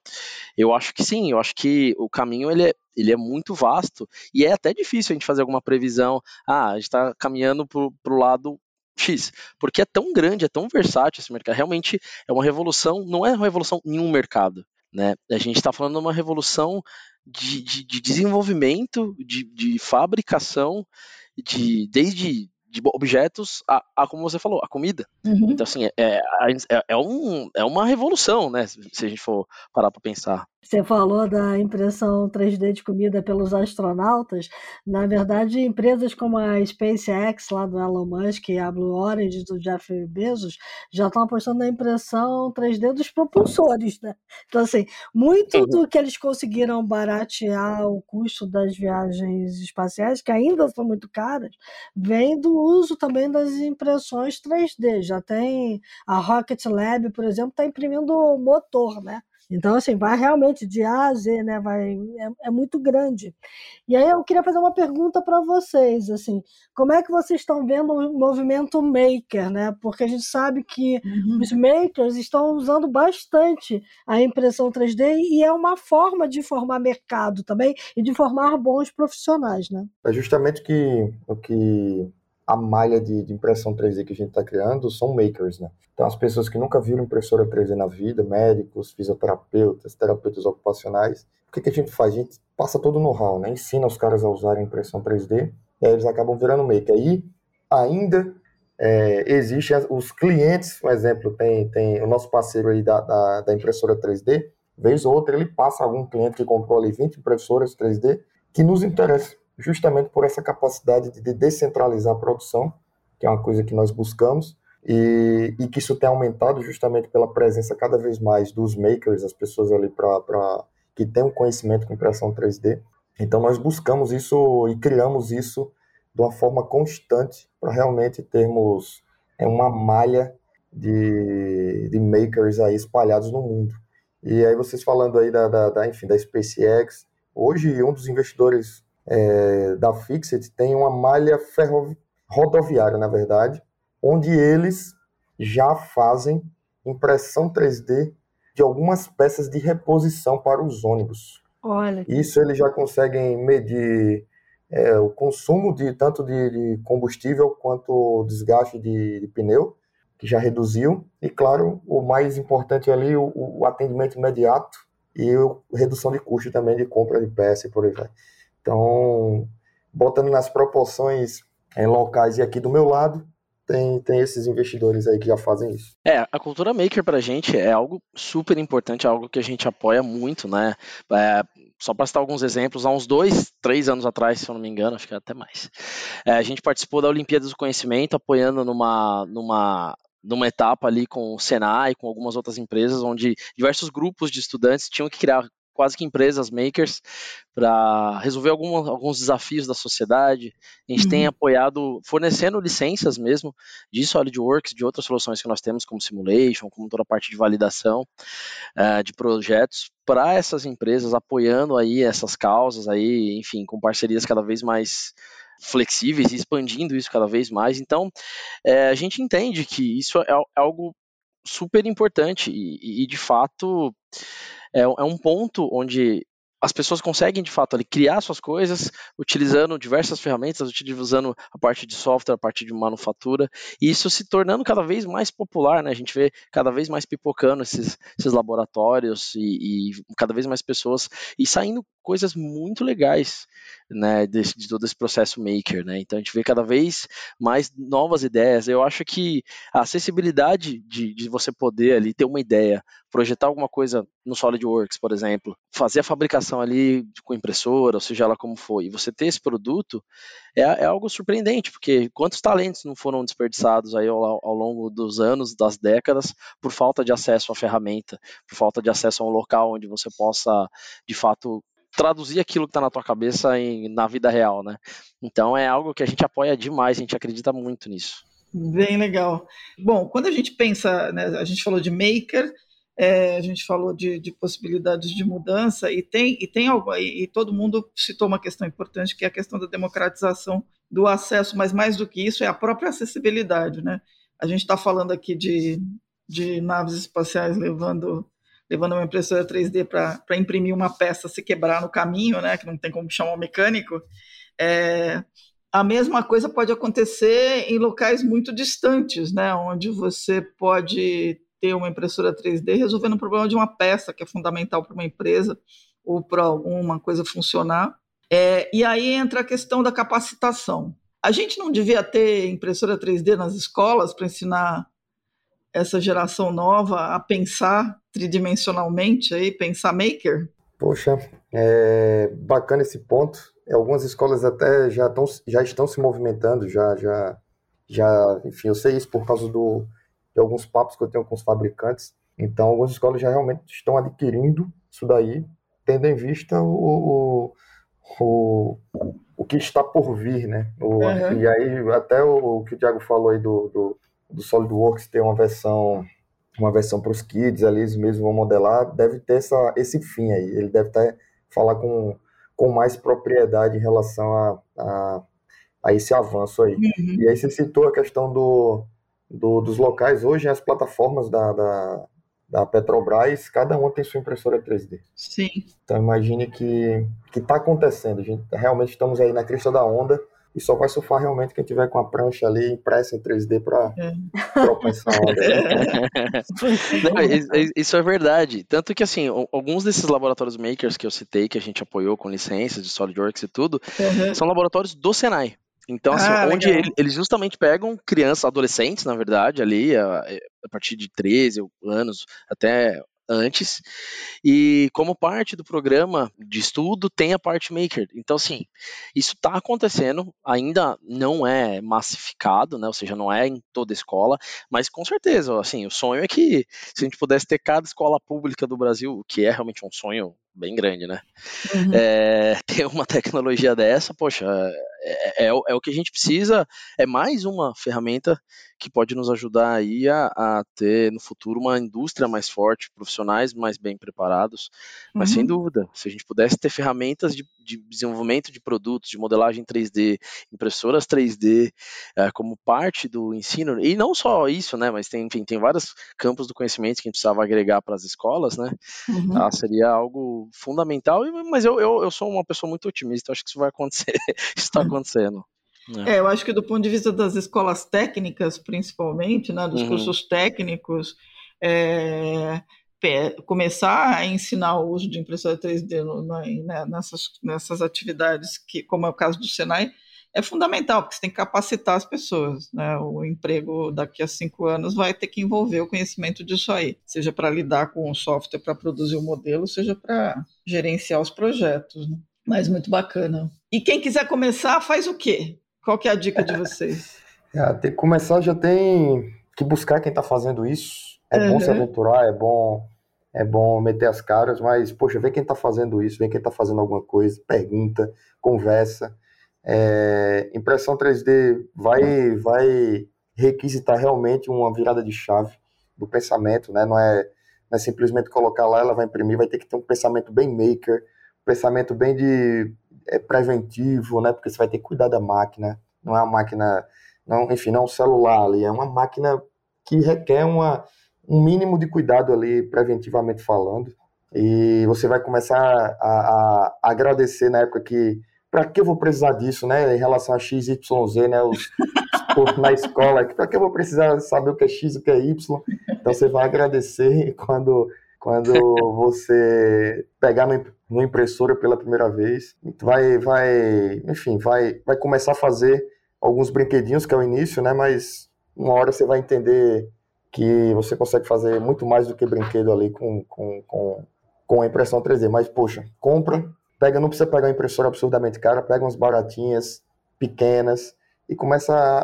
eu acho que sim, eu acho que o caminho ele é, ele é muito vasto e é até difícil a gente fazer alguma previsão. Ah, a gente está caminhando para o lado X, porque é tão grande, é tão versátil esse mercado. Realmente é uma revolução, não é uma revolução em um mercado. Né? A gente está falando de uma revolução de, de, de desenvolvimento, de, de, fabricação, de desde de objetos a, a, como você falou, a comida. Uhum. Então, assim, é, é, é, um, é uma revolução, né? Se a gente for parar para pensar.
Você falou da impressão 3D de comida pelos astronautas. Na verdade, empresas como a SpaceX, lá do Elon Musk, e a Blue Origin do Jeff Bezos, já estão apostando na impressão 3D dos propulsores, né? Então, assim, muito uhum. do que eles conseguiram baratear o custo das viagens espaciais, que ainda são muito caras, vem do uso também das impressões 3D. Já tem a Rocket Lab, por exemplo, está imprimindo motor, né? Então, assim, vai realmente de A a Z, né? Vai, é, é muito grande. E aí eu queria fazer uma pergunta para vocês, assim, como é que vocês estão vendo o movimento maker, né? Porque a gente sabe que uhum. os makers estão usando bastante a impressão 3D e é uma forma de formar mercado também e de formar bons profissionais, né?
É justamente que, o que a malha de, de impressão 3D que a gente está criando são makers, né? Então, as pessoas que nunca viram impressora 3D na vida, médicos, fisioterapeutas, terapeutas ocupacionais, o que, que a gente faz? A gente passa todo o know-how, né? Ensina os caras a usarem impressão 3D e aí eles acabam virando maker. Aí, ainda É, existem os clientes, por exemplo, tem, tem o nosso parceiro aí da, da, da impressora 3D, vez ou outra ele passa algum cliente que comprou ali 20 impressoras 3D, que nos interessa justamente por essa capacidade de descentralizar a produção, que é uma coisa que nós buscamos, e, e que isso tem aumentado justamente pela presença cada vez mais dos makers, as pessoas ali para que têm um conhecimento com impressão 3D. Então nós buscamos isso e criamos isso de uma forma constante para realmente termos é, uma malha de, de makers aí espalhados no mundo. E aí vocês falando aí da, da, da enfim, da SpaceX, hoje um dos investidores é, da Fixit tem uma malha ferro, rodoviária, na verdade, onde eles já fazem impressão 3D de algumas peças de reposição para os ônibus.
Olha.
Isso eles já conseguem medir é, o consumo de tanto de, de, combustível quanto o desgaste de, de, pneu, que já reduziu, e claro, o mais importante ali, o, o atendimento imediato e a redução de custo também de compra de peça e por aí vai. Então, botando nas proporções em locais e aqui do meu lado, tem, tem esses investidores aí que já fazem isso.
É, a cultura maker pra gente é algo super importante, é algo que a gente apoia muito, né? É, só para citar alguns exemplos, há uns dois, três anos atrás, se eu não me engano, acho que até mais, é, a gente participou da Olimpíadas do Conhecimento, apoiando numa, numa numa etapa ali com o Senai, com algumas outras empresas, onde diversos grupos de estudantes tinham que criar quase que empresas makers para resolver algum, alguns desafios da sociedade. A gente uhum. tem apoiado, fornecendo licenças mesmo de SolidWorks, de outras soluções que nós temos, como Simulation, como toda a parte de validação uh, de projetos, para essas empresas, apoiando aí essas causas aí, enfim, com parcerias cada vez mais flexíveis e expandindo isso cada vez mais. Então, é, a gente entende que isso é, é algo super importante e, e de fato é, é um ponto onde as pessoas conseguem de fato ali criar suas coisas utilizando diversas ferramentas, utilizando a parte de software, a parte de manufatura, e isso se tornando cada vez mais popular, né? A gente vê cada vez mais pipocando esses, esses laboratórios e, e cada vez mais pessoas e saindo coisas muito legais, né, de, de, todo esse processo maker, né? Então a gente vê cada vez mais novas ideias. Eu acho que a acessibilidade de, de você poder ali ter uma ideia, projetar alguma coisa no SolidWorks, por exemplo, fazer a fabricação ali com impressora, ou seja ela como for, e você ter esse produto é, é algo surpreendente, porque quantos talentos não foram desperdiçados aí ao, ao longo dos anos, das décadas, por falta de acesso à ferramenta, por falta de acesso a um local onde você possa, de fato, traduzir aquilo que está na tua cabeça em, na vida real, né? Então é algo que a gente apoia demais, a gente acredita muito nisso.
Bem legal. Bom, quando a gente pensa, né, a gente falou de maker, é, a gente falou de, de, possibilidades de mudança e tem e tem algo e, e todo mundo citou uma questão importante que é a questão da democratização do acesso, mas mais do que isso é a própria acessibilidade, né? A gente está falando aqui de, de naves espaciais levando levando uma impressora 3D para imprimir uma peça se quebrar no caminho, né, que não tem como chamar um mecânico, é, a mesma coisa pode acontecer em locais muito distantes, né, onde você pode ter uma impressora 3D resolvendo o problema de uma peça que é fundamental para uma empresa ou para alguma coisa funcionar. É, e aí entra a questão da capacitação. A gente não devia ter impressora 3D nas escolas para ensinar essa geração nova a pensar tridimensionalmente, aí, pensar maker?
Poxa, é bacana esse ponto. Algumas escolas até já, tão, já estão se movimentando, já, já, já, enfim, eu sei isso por causa do, de alguns papos que eu tenho com os fabricantes. Então, algumas escolas já realmente estão adquirindo isso daí, tendo em vista o, o, o, o que está por vir, né? O, uhum. E aí, até o, o, que o Thiago falou aí do, do do SolidWorks ter uma versão uma versão para os kids ali, eles mesmos vão modelar, deve ter essa, esse fim aí. Ele deve estar falar com, com mais propriedade em relação a, a, a esse avanço aí. Uhum. E aí você citou a questão do, do, dos locais. Hoje, as plataformas da, da, da Petrobras, cada uma tem sua impressora 3D.
Sim.
Então imagine que está acontecendo. A gente realmente estamos aí na crista da onda e só vai surfar realmente quem tiver com a prancha ali impressa em 3D para é. <laughs>
isso é verdade. Tanto que, assim, alguns desses laboratórios makers que eu citei, que a gente apoiou com licenças de SolidWorks e tudo, uhum. são laboratórios do Senai. Então, assim, ah, onde ele, eles justamente pegam crianças, adolescentes, na verdade, ali, a, a partir de 13 anos até antes. E como parte do programa de estudo tem a parte maker. Então, assim, isso está acontecendo, ainda não é massificado, né? Ou seja, não é em toda escola, mas com certeza, assim, o sonho é que se a gente pudesse ter cada escola pública do Brasil, que é realmente um sonho bem grande, né? Uhum. É, <laughs> ter uma tecnologia dessa, poxa, é, é, é, o que a gente precisa, é mais uma ferramenta que pode nos ajudar aí a, a, ter no futuro uma indústria mais forte, profissionais mais bem preparados. Mas uhum. sem dúvida, se a gente pudesse ter ferramentas de, de, desenvolvimento de produtos, de modelagem 3D, impressoras 3D, é, como parte do ensino, e não só isso, né? Mas tem, enfim, tem vários campos do conhecimento que a gente precisava agregar para as escolas, né? Uhum. Ah, seria algo fundamental, mas eu, eu, eu sou uma pessoa muito otimista, acho que isso vai acontecer, <laughs> está acontecendo.
É. é. eu acho que do ponto de vista das escolas técnicas, principalmente, né, dos uhum. cursos técnicos, é, começar a ensinar o uso de impressora 3D no, né, nessas, nessas atividades, que, como é o caso do Senai, é fundamental, porque você tem que capacitar as pessoas. Né? O emprego daqui a cinco anos vai ter que envolver o conhecimento disso aí, seja para lidar com o software para produzir o modelo, seja para gerenciar os projetos. Né? Mas muito bacana. E quem quiser começar, faz o quê? Qual que é a dica de vocês? <laughs>
É, tem que começar, já tem que buscar quem está fazendo isso. É uhum. bom se aventurar, é bom é bom meter as caras, mas, poxa, vê quem está fazendo isso, vê quem está fazendo alguma coisa, pergunta, conversa. É, impressão 3D vai, vai requisitar realmente uma virada de chave do pensamento, né? Não é, não é simplesmente colocar lá, ela vai imprimir, vai ter que ter um pensamento bem maker, um pensamento bem de é preventivo, né? Porque você vai ter que cuidar da máquina. Não é uma máquina, não, enfim, não é um celular ali, é uma máquina que requer uma, um mínimo de cuidado ali, preventivamente falando. E você vai começar a, a, agradecer na época que para que eu vou precisar disso, né? Em relação a X, Y, Z, né? Os, os na escola, para que eu vou precisar saber o que é X o que é Y? Então você vai agradecer <laughs> quando quando você pegar numa impressora pela primeira vez, vai, vai, enfim, vai, vai começar a fazer alguns brinquedinhos que é o início, né? Mas uma hora você vai entender que você consegue fazer muito mais do que brinquedo ali com, com, com, com a impressão 3D. Mas, poxa, compra, pega, não precisa pegar uma impressora absurdamente cara, pega umas baratinhas, pequenas, e começa a,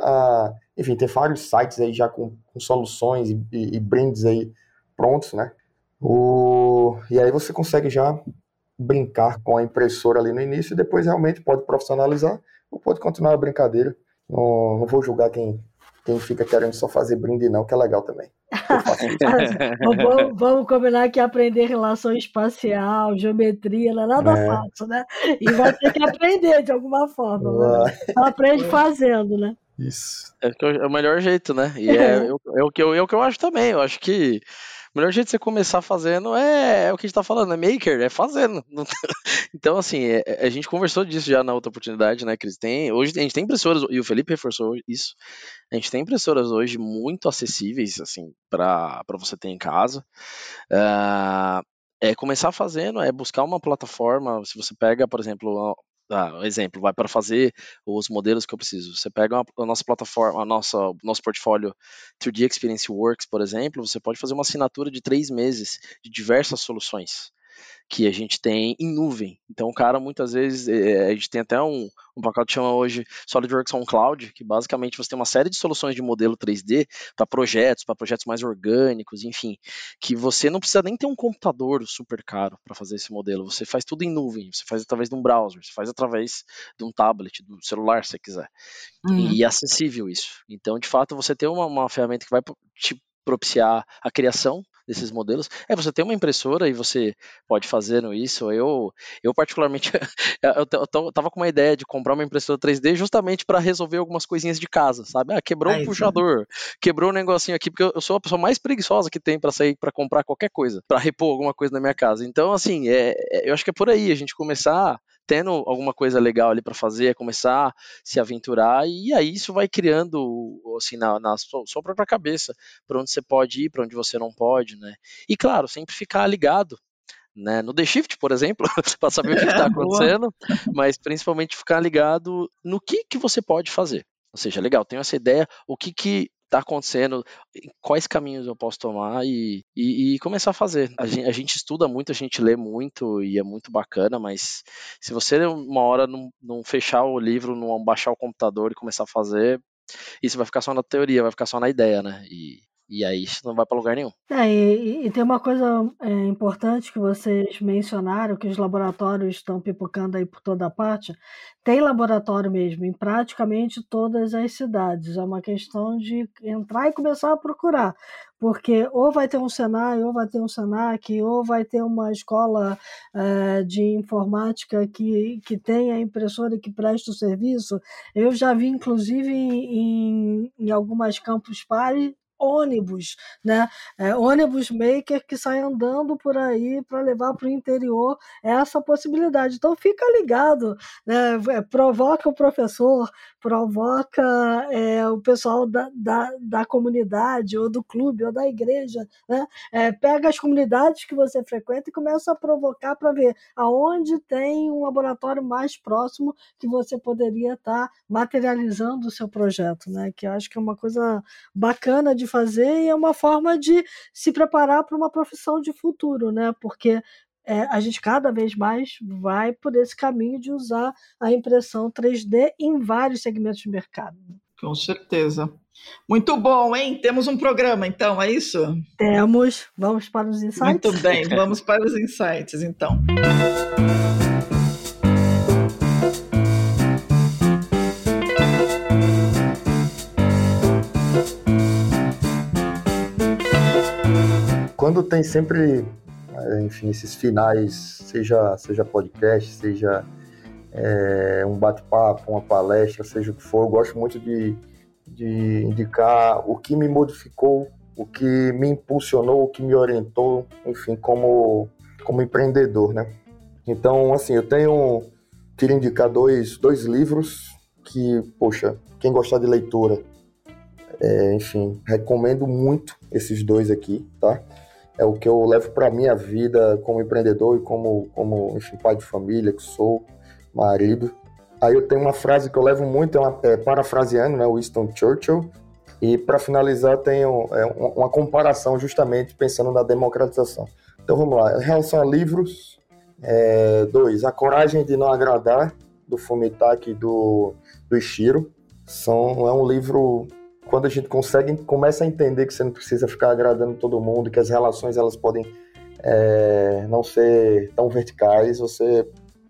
a enfim, tem vários sites aí já com, com soluções e, e, e brindes aí prontos, né? O... E aí você consegue já brincar com a impressora ali no início e depois realmente pode profissionalizar ou pode continuar a brincadeira. Não, não vou julgar quem, quem fica querendo só fazer brinde, não, que é legal também. <laughs>
vamos, vamos, combinar que aprender relação espacial, geometria, não é nada é. fácil, né? E vai ter que aprender de alguma forma. Né? Aprende fazendo, né?
Isso.
É, é, o melhor jeito, né? E <laughs> é, é, é, o que eu, é o que eu acho também. Eu acho que melhor jeito de você começar fazendo é, é o que a gente tá falando, é maker, é fazendo. <laughs> então, assim, é, é, a gente conversou disso já na outra oportunidade, né, Cris? Tem, hoje a gente tem impressoras, e o Felipe reforçou isso, a gente tem impressoras hoje muito acessíveis, assim, para você ter em casa. Uh, é começar fazendo, é buscar uma plataforma, se você pega, por exemplo, ah, exemplo, vai para fazer os modelos que eu preciso. Você pega a nossa plataforma, a nossa, nosso portfólio 3D Experience Works, por exemplo, você pode fazer uma assinatura de três meses de diversas soluções que a gente tem em nuvem. Então, o cara, muitas vezes, é, a gente tem até um, um pacote que chama hoje SolidWorks on Cloud, que basicamente você tem uma série de soluções de modelo 3D para projetos, para projetos mais orgânicos, enfim, que você não precisa nem ter um computador super caro para fazer esse modelo. Você faz tudo em nuvem, você faz através de um browser, você faz através de um tablet, do celular, se você quiser. Uhum. E é acessível isso. Então, de fato, você tem uma, uma ferramenta que vai te propiciar a criação desses modelos. É, você tem uma impressora e você pode fazer isso. Eu, eu particularmente, <laughs> eu, eu tava com uma ideia de comprar uma impressora 3D justamente para resolver algumas coisinhas de casa, sabe? Ah, quebrou um puxador, quebrou um negocinho aqui, porque eu sou a pessoa mais preguiçosa que tem para sair para comprar qualquer coisa, para repor alguma coisa na minha casa. Então, assim, é, é, eu acho que é por aí a gente começar tendo alguma coisa legal ali para fazer, é começar a se aventurar, e aí isso vai criando, assim, na, na sua, própria cabeça, para onde você pode ir, para onde você não pode, né? E claro, sempre ficar ligado né, no The Shift, por exemplo, <laughs> para saber o que está <laughs> acontecendo, mas principalmente ficar ligado no que, que você pode fazer. Ou seja, legal, tenho essa ideia, o que, que está acontecendo, quais caminhos eu posso tomar e, e, e começar a fazer. A gente, a gente, estuda muito, a gente lê muito e é muito bacana, mas se você uma hora não, não fechar o livro, não baixar o computador e começar a fazer, isso vai ficar só na teoria, vai ficar só na ideia, né? E, e aí isso não vai para lugar nenhum.
É, e, e, tem uma coisa é, importante que vocês mencionaram, que os laboratórios estão pipocando aí por toda parte. Tem laboratório mesmo, em praticamente todas as cidades. É uma questão de entrar e começar a procurar. Porque ou vai ter um Senai, ou vai ter um Senac, ou vai ter uma escola é, de informática que, que tenha impressora e que preste o serviço. Eu já vi, inclusive, em, em algumas campus party, ônibus, né? É, ônibus maker que sai andando por aí para levar para o interior essa possibilidade. Então fica ligado, né? É, provoca o professor, provoca é, o pessoal da, da, da, comunidade ou do clube ou da igreja, né? É, pega as comunidades que você frequenta e começa a provocar para ver aonde tem um laboratório mais próximo que você poderia estar tá materializando o seu projeto, né? Que eu acho que é uma coisa bacana de fazer e é uma forma de se preparar para uma profissão de futuro, né? Porque é, a gente cada vez mais vai por esse caminho de usar a impressão 3D em vários segmentos de mercado.
Com certeza. Muito bom, hein? Temos um programa, então, é isso?
Temos. Vamos para os insights?
Muito bem, <laughs> vamos para os insights, então.
Quando tem sempre, enfim, esses finais, seja, seja podcast, seja é, um bate-papo, uma palestra, seja o que for, eu gosto muito de, de indicar o que me modificou, o que me impulsionou, o que me orientou, enfim, como, como empreendedor, né? Então, assim, eu tenho, queria indicar dois, dois livros que, poxa, quem gostar de leitura, é, enfim, recomendo muito esses dois aqui, tá? É o que eu levo para minha vida como empreendedor e como, como enfim, pai de família que sou, marido. Aí eu tenho uma frase que eu levo muito, é, uma, é parafraseando, né, Winston Churchill. E para finalizar, tenho é, uma comparação justamente pensando na democratização. Então vamos lá. Em relação a livros, é, dois, A Coragem de Não Agradar, do Fumitaki e do, do Ishiro. São, é um livro quando a gente consegue começa a entender que você não precisa ficar agradando todo mundo, que as relações elas podem é, não ser tão verticais, você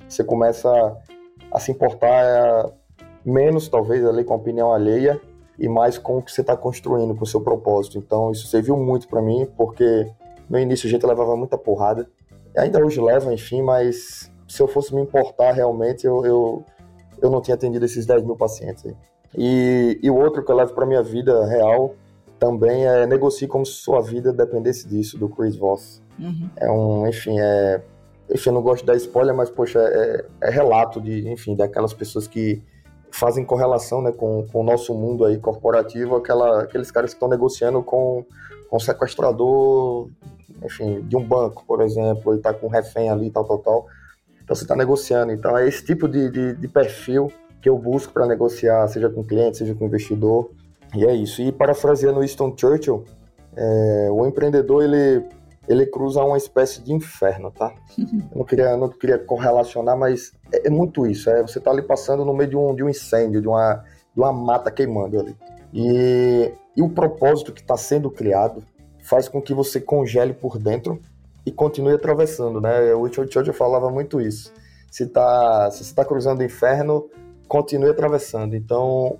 você começa a, a se importar é, menos talvez ali com a opinião alheia e mais com o que você está construindo, com o seu propósito. Então isso serviu muito para mim, porque no início a gente levava muita porrada, ainda hoje leva, enfim, mas se eu fosse me importar realmente, eu, eu, eu não tinha atendido esses 10 mil pacientes aí. E, e o outro que eu levo para minha vida real também é Negocie como se sua vida dependesse disso, do Chris Voss. Uhum. É um, enfim, é. Enfim, eu não gosto de dar spoiler, mas, poxa, é, é relato de, enfim, daquelas pessoas que fazem correlação né, com, com o nosso mundo aí corporativo, aquela, aqueles caras que estão negociando com, com o sequestrador, enfim, de um banco, por exemplo, e tá com um refém ali, tal, tal, tal. Então você está negociando. Então é esse tipo de, de, de perfil que eu busco para negociar, seja com cliente, seja com investidor. E é isso. E parafraseando Winston Churchill, é, o empreendedor ele, ele cruza uma espécie de inferno, tá? <laughs> Eu não queria, não queria correlacionar, mas é, é muito isso. É, você está ali passando no meio de um, de um incêndio, de uma, de uma mata queimando ali. E, e o propósito que está sendo criado faz com que você congele por dentro e continue atravessando, né? O Winston Churchill falava muito isso. Se, tá, se você está cruzando o inferno, continue atravessando. Então,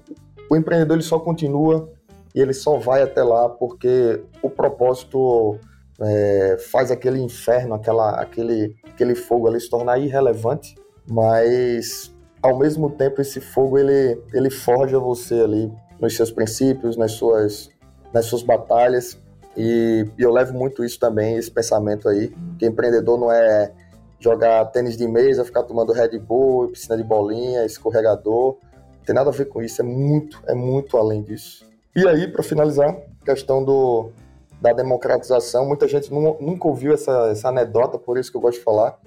o empreendedor ele só continua e ele só vai até lá porque o propósito é, faz aquele inferno, aquela, aquele, aquele fogo ali se tornar irrelevante, mas ao mesmo tempo esse fogo ele, ele forja você ali nos seus princípios, nas suas, nas suas batalhas. E, e eu levo muito isso também, esse pensamento aí, que empreendedor não é jogar tênis de mesa, ficar tomando Red Bull, piscina de bolinha, escorregador. Não tem nada a ver com isso, é muito, é muito além disso. E aí, para finalizar, questão do, da democratização. Muita gente nunca ouviu essa, essa anedota, por isso que eu gosto de falar.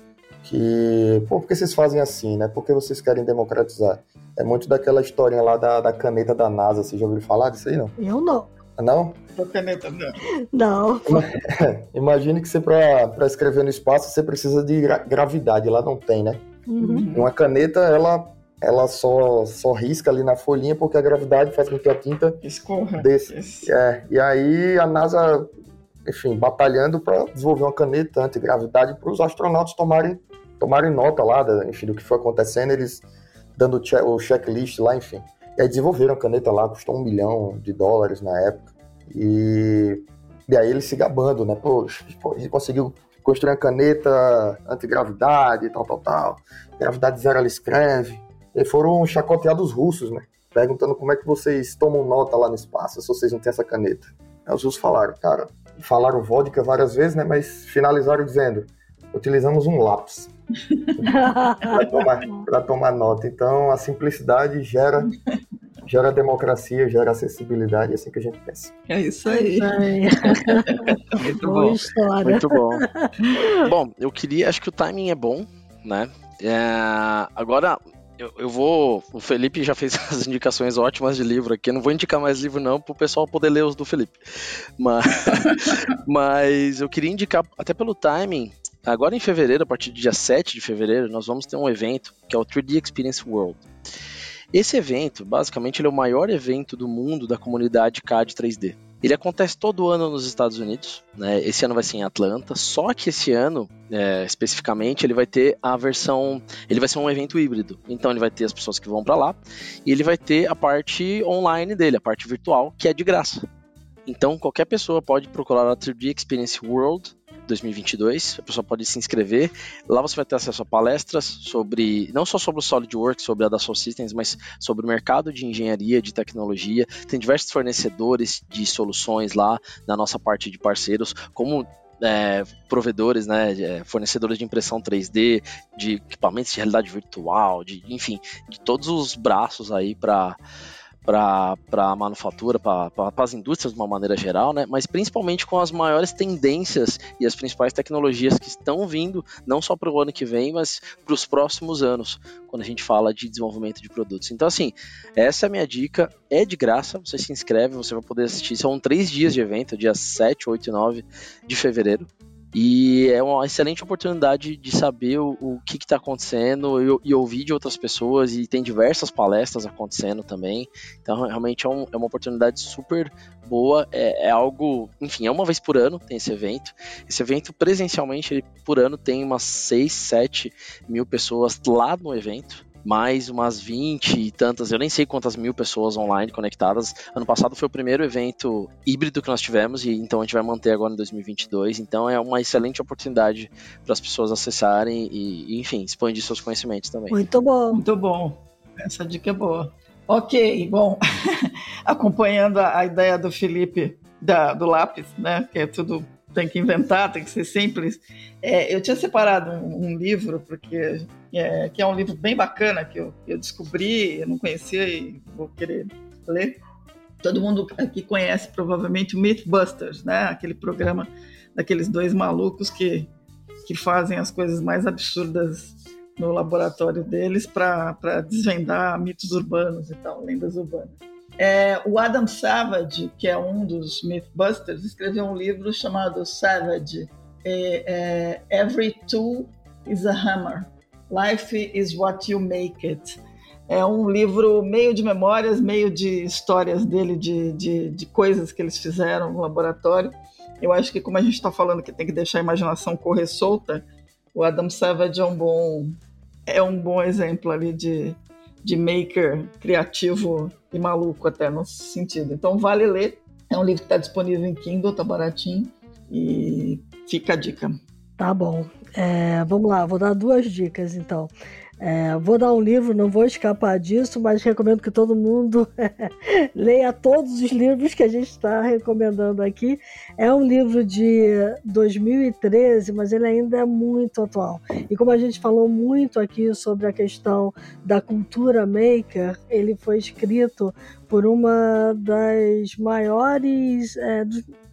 Que, pô, por que vocês fazem assim, né? Por que vocês querem democratizar? É muito daquela historinha lá da, da caneta da NASA. Você já ouviu falar disso aí, não?
Eu não.
Não?
Caneta, não.
Não. <laughs>
Imagine que você, para escrever no espaço, você precisa de gra gravidade. Lá não tem, né? Uhum. Uma caneta, ela ela só, só risca ali na folhinha porque a gravidade faz com que a tinta
escorra.
Desse. É, e aí a NASA, enfim, batalhando para desenvolver uma caneta antigravidade para os astronautas tomarem, tomarem nota lá, enfim, do que foi acontecendo, eles dando o checklist lá, enfim. E aí desenvolveram a caneta lá, custou um milhão de dólares na época. E, e aí eles se gabando, né? Pô, a gente conseguiu construir uma caneta antigravidade e tal, tal, tal. Gravidade zero ela escreve e foram chacoteados os russos, né? Perguntando como é que vocês tomam nota lá no espaço se vocês não têm essa caneta. Aí os russos falaram, cara, falaram vodka várias vezes, né? Mas finalizaram dizendo, utilizamos um lápis para tomar, tomar nota. Então a simplicidade gera gera democracia, gera acessibilidade, é assim que a gente pensa.
É isso aí. <laughs>
Muito bom. Muito bom. <laughs> Bom, eu queria, acho que o timing é bom, né? É, agora, eu, eu, vou. O Felipe já fez <laughs> as indicações ótimas de livro aqui. Eu não vou indicar mais livro, não, para o pessoal poder ler os do Felipe. Mas, mas eu queria indicar, até pelo timing, agora em fevereiro, a partir do dia 7 de fevereiro, nós vamos ter um evento que é o 3D Experience World. Esse evento, basicamente, ele é o maior evento do mundo da comunidade CAD 3D. Ele acontece todo ano nos Estados Unidos, né? Esse ano vai ser em Atlanta, só que esse ano, é, especificamente, ele vai ter a versão, ele vai ser um evento híbrido. Então ele vai ter as pessoas que vão para lá e ele vai ter a parte online dele, a parte virtual, que é de graça. Então qualquer pessoa pode procurar a 3D Experience World 2022. A pessoa pode se inscrever. Lá você vai ter acesso a palestras sobre, não só sobre o SolidWorks, sobre a Dassault Systems, mas sobre o mercado de engenharia, de tecnologia. Tem diversos fornecedores de soluções lá na nossa parte de parceiros, como é, provedores, né, é, fornecedores de impressão 3D, de equipamentos de realidade virtual, de, enfim, de todos os braços aí para para a manufatura, para as indústrias de uma maneira geral, né? mas principalmente com as maiores tendências e as principais tecnologias que estão vindo, não só para o ano que vem, mas para os próximos anos, quando a gente fala de desenvolvimento de produtos. Então, assim, essa é a minha dica, é de graça, você se inscreve, você vai poder assistir, são três dias de evento, dia 7, 8 e 9 de fevereiro, e é uma excelente oportunidade de saber o, o que está acontecendo e, e, ouvir de outras pessoas. E tem diversas palestras acontecendo também. Então, realmente é, um, é uma oportunidade super boa. É, é, algo, enfim, é uma vez por ano tem esse evento. Esse evento, presencialmente, ele, por ano tem umas 6, 7 mil pessoas lá no evento mais umas 20 e tantas, eu nem sei quantas mil pessoas online conectadas. Ano passado foi o primeiro evento híbrido que nós tivemos e então a gente vai manter agora em 2022. Então é uma excelente oportunidade para as pessoas acessarem e, enfim, expandir seus conhecimentos também.
Muito bom.
Muito bom. Essa dica é boa. Ok, bom, <laughs> acompanhando a, a, ideia do Felipe da, do lápis, né, que é tudo tem que inventar, tem que ser simples. É, eu tinha separado um, um livro, porque é, que é um livro bem bacana que eu, eu descobri, eu não conhecia e vou querer ler. Todo mundo aqui conhece provavelmente o Mythbusters, né? Aquele programa daqueles dois malucos que, que fazem as coisas mais absurdas no laboratório deles para desvendar mitos urbanos e tal, lendas urbanas. É, o Adam Savage, que é um dos Mythbusters, escreveu um livro chamado Savage, é, é, Every Tool is a Hammer. Life is What You Make It. É um livro meio de memórias, meio de histórias dele, de, de, de coisas que eles fizeram no laboratório. Eu acho que, como a gente está falando que tem que deixar a imaginação correr solta, o Adam Savage é um bom, é um bom exemplo ali de, de maker criativo e maluco até no sentido. Então vale ler. É um livro que está disponível em Kindle, tá baratinho. E fica a dica.
Tá bom. É, vamos lá, vou dar duas dicas então. É, vou dar um livro, não vou escapar disso, mas recomendo que todo mundo <laughs> leia todos os livros que a gente está recomendando aqui. É um livro de 2013, mas ele ainda é muito atual. E como a gente falou muito aqui sobre a questão da cultura maker, ele foi escrito por uma das maiores. É,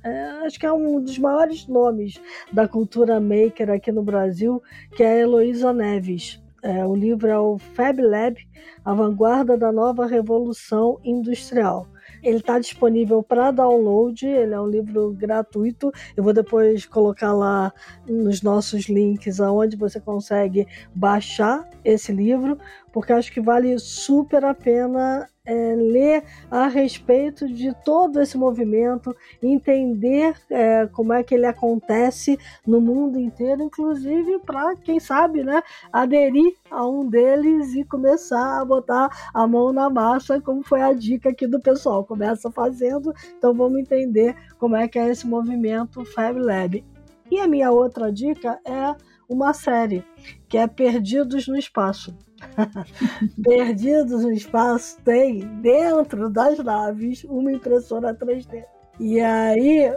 é, acho que é um dos maiores nomes da cultura maker aqui no Brasil, que é a Heloísa Neves. É, o livro é o Fab Lab, a vanguarda da nova revolução industrial. Ele está disponível para download, ele é um livro gratuito. Eu vou depois colocar lá nos nossos links aonde você consegue baixar esse livro, porque acho que vale super a pena é, ler a respeito de todo esse movimento, entender é, como é que ele acontece no mundo inteiro, inclusive para, quem sabe, né, aderir a um deles e começar a botar a mão na massa, como foi a dica aqui do pessoal. Começa fazendo, então vamos entender como é que é esse movimento Fab Lab. E a minha outra dica é uma série que é Perdidos no Espaço. <laughs> Perdidos no espaço tem dentro das naves uma impressora 3D. E aí,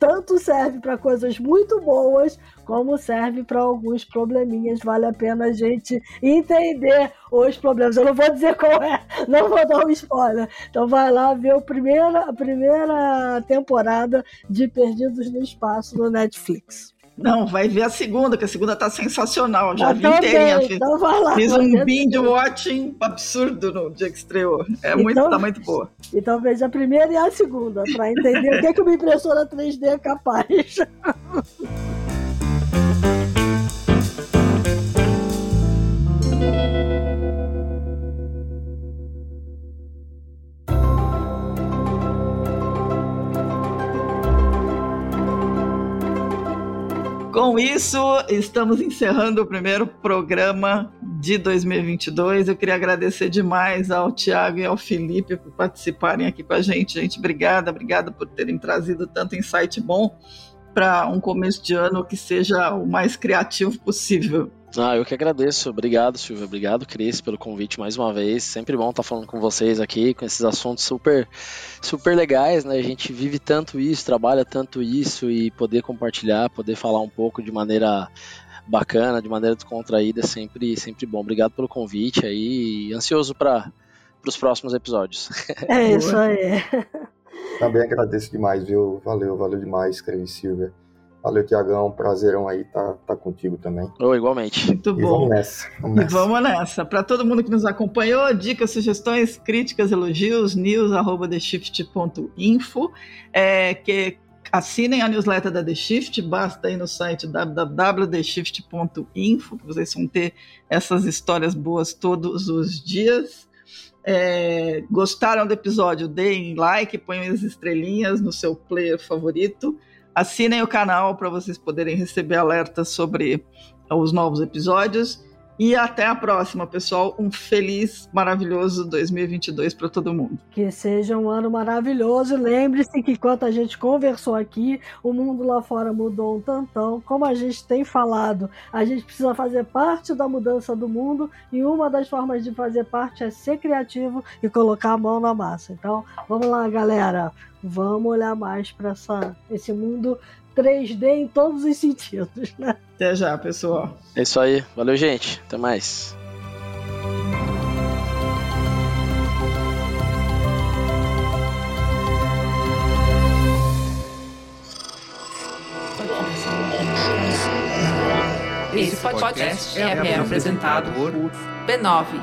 tanto serve para coisas muito boas, como serve para alguns probleminhas. Vale a pena a gente entender os problemas. Eu não vou dizer qual é, não vou dar um spoiler. Então vai lá ver a primeira, a primeira temporada de Perdidos no Espaço no Netflix.
Não, vai ver a segunda, que a segunda tá sensacional. Já vi inteirinha. Fiz, então vai lá, fiz um binge watching absurdo no dia que estreou. É então, muito, tá muito boa.
Então veja a primeira e a segunda, para entender o que, é que uma impressora 3D é capaz. <laughs>
Com isso, estamos encerrando o primeiro programa de 2022. Eu queria agradecer demais ao Tiago e ao Felipe por participarem aqui com a gente. Gente, obrigada, obrigada por terem trazido tanto insight bom para um começo de ano que seja o mais criativo possível.
Ah, eu que agradeço. Obrigado, Silvia. Obrigado, Cris, pelo convite mais uma vez. Sempre bom estar falando com vocês aqui, com esses assuntos super, super legais, né? A gente vive tanto isso, trabalha tanto isso e poder compartilhar, poder falar um pouco de maneira bacana, de maneira descontraída, é sempre, sempre bom. Obrigado pelo convite aí. Ansioso para os próximos episódios.
É <laughs> isso aí.
Também agradeço demais, viu? Valeu, valeu demais, Cris Silvia. Valeu, Tiagão. Prazerão aí tá, tá contigo também.
Oh, igualmente.
Muito bom. vamos nessa. Vamos nessa. vamos nessa. Para todo mundo que nos acompanhou, dicas, sugestões, críticas, elogios, news.theshift.info. É, que assinem a newsletter da The Shift, basta ir no site www.theshift.info, que vocês vão ter essas histórias boas todos os dias. É, gostaram do episódio? Deem like, ponham as estrelinhas no seu player favorito. Assinem o canal para vocês poderem receber alertas sobre os novos episódios. E até a próxima, pessoal. Um feliz, maravilhoso 2022 para todo mundo.
Que seja um ano maravilhoso. Lembre-se que enquanto a gente conversou aqui, o mundo lá fora mudou um tantão. Como a gente tem falado, a gente precisa fazer parte da mudança do mundo e uma das formas de fazer parte é ser criativo e colocar a mão na massa. Então, vamos lá, galera. Vamos olhar mais para esse mundo 3D em todos os sentidos, né?
Até já, pessoal.
É isso aí. Valeu, gente. Até mais.
Esse podcast é, é apresentado por b9.com.br.